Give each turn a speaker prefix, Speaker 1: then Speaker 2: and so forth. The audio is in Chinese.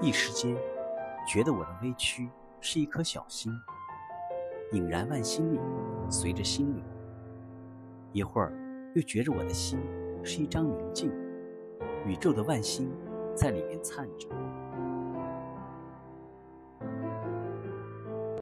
Speaker 1: 一时间觉得我的微躯是一颗小星，引燃万星里，随着心流。一会儿又觉着我的心是一张明镜，宇宙的万星在里面灿着。